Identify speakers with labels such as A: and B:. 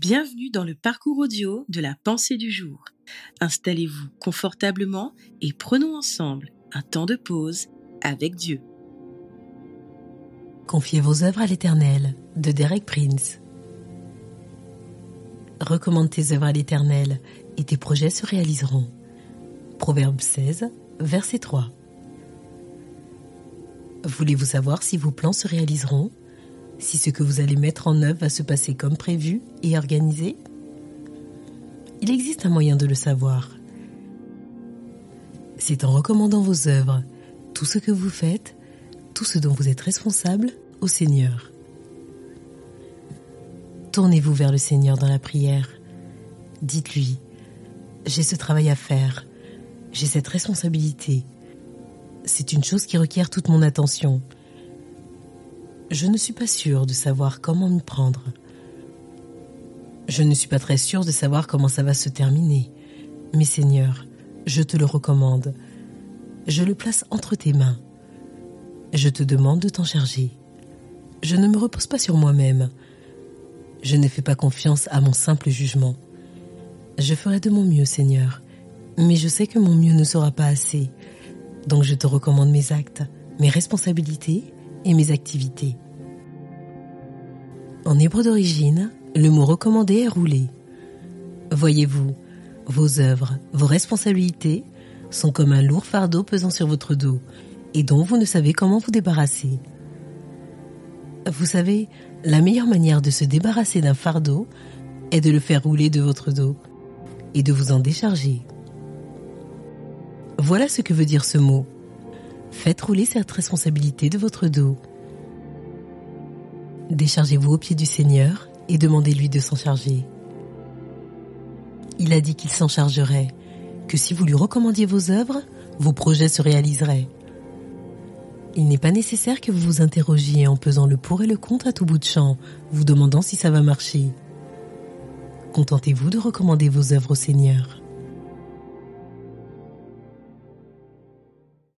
A: Bienvenue dans le parcours audio de la pensée du jour. Installez-vous confortablement et prenons ensemble un temps de pause avec Dieu.
B: Confiez vos œuvres à l'Éternel de Derek Prince. Recommande tes œuvres à l'Éternel et tes projets se réaliseront. Proverbe 16, verset 3. Voulez-vous savoir si vos plans se réaliseront? Si ce que vous allez mettre en œuvre va se passer comme prévu et organisé Il existe un moyen de le savoir. C'est en recommandant vos œuvres, tout ce que vous faites, tout ce dont vous êtes responsable au Seigneur. Tournez-vous vers le Seigneur dans la prière. Dites-lui, j'ai ce travail à faire, j'ai cette responsabilité. C'est une chose qui requiert toute mon attention je ne suis pas sûre de savoir comment m'y prendre. Je ne suis pas très sûre de savoir comment ça va se terminer. Mais Seigneur, je te le recommande. Je le place entre tes mains. Je te demande de t'en charger. Je ne me repose pas sur moi-même. Je ne fais pas confiance à mon simple jugement. Je ferai de mon mieux, Seigneur, mais je sais que mon mieux ne sera pas assez. Donc je te recommande mes actes, mes responsabilités et mes activités. En hébreu d'origine, le mot recommandé est roulé. Voyez-vous, vos œuvres, vos responsabilités sont comme un lourd fardeau pesant sur votre dos et dont vous ne savez comment vous débarrasser. Vous savez, la meilleure manière de se débarrasser d'un fardeau est de le faire rouler de votre dos et de vous en décharger. Voilà ce que veut dire ce mot. Faites rouler cette responsabilité de votre dos. Déchargez-vous au pied du Seigneur et demandez-lui de s'en charger. Il a dit qu'il s'en chargerait, que si vous lui recommandiez vos œuvres, vos projets se réaliseraient. Il n'est pas nécessaire que vous vous interrogiez en pesant le pour et le contre à tout bout de champ, vous demandant si ça va marcher. Contentez-vous de recommander vos œuvres au Seigneur.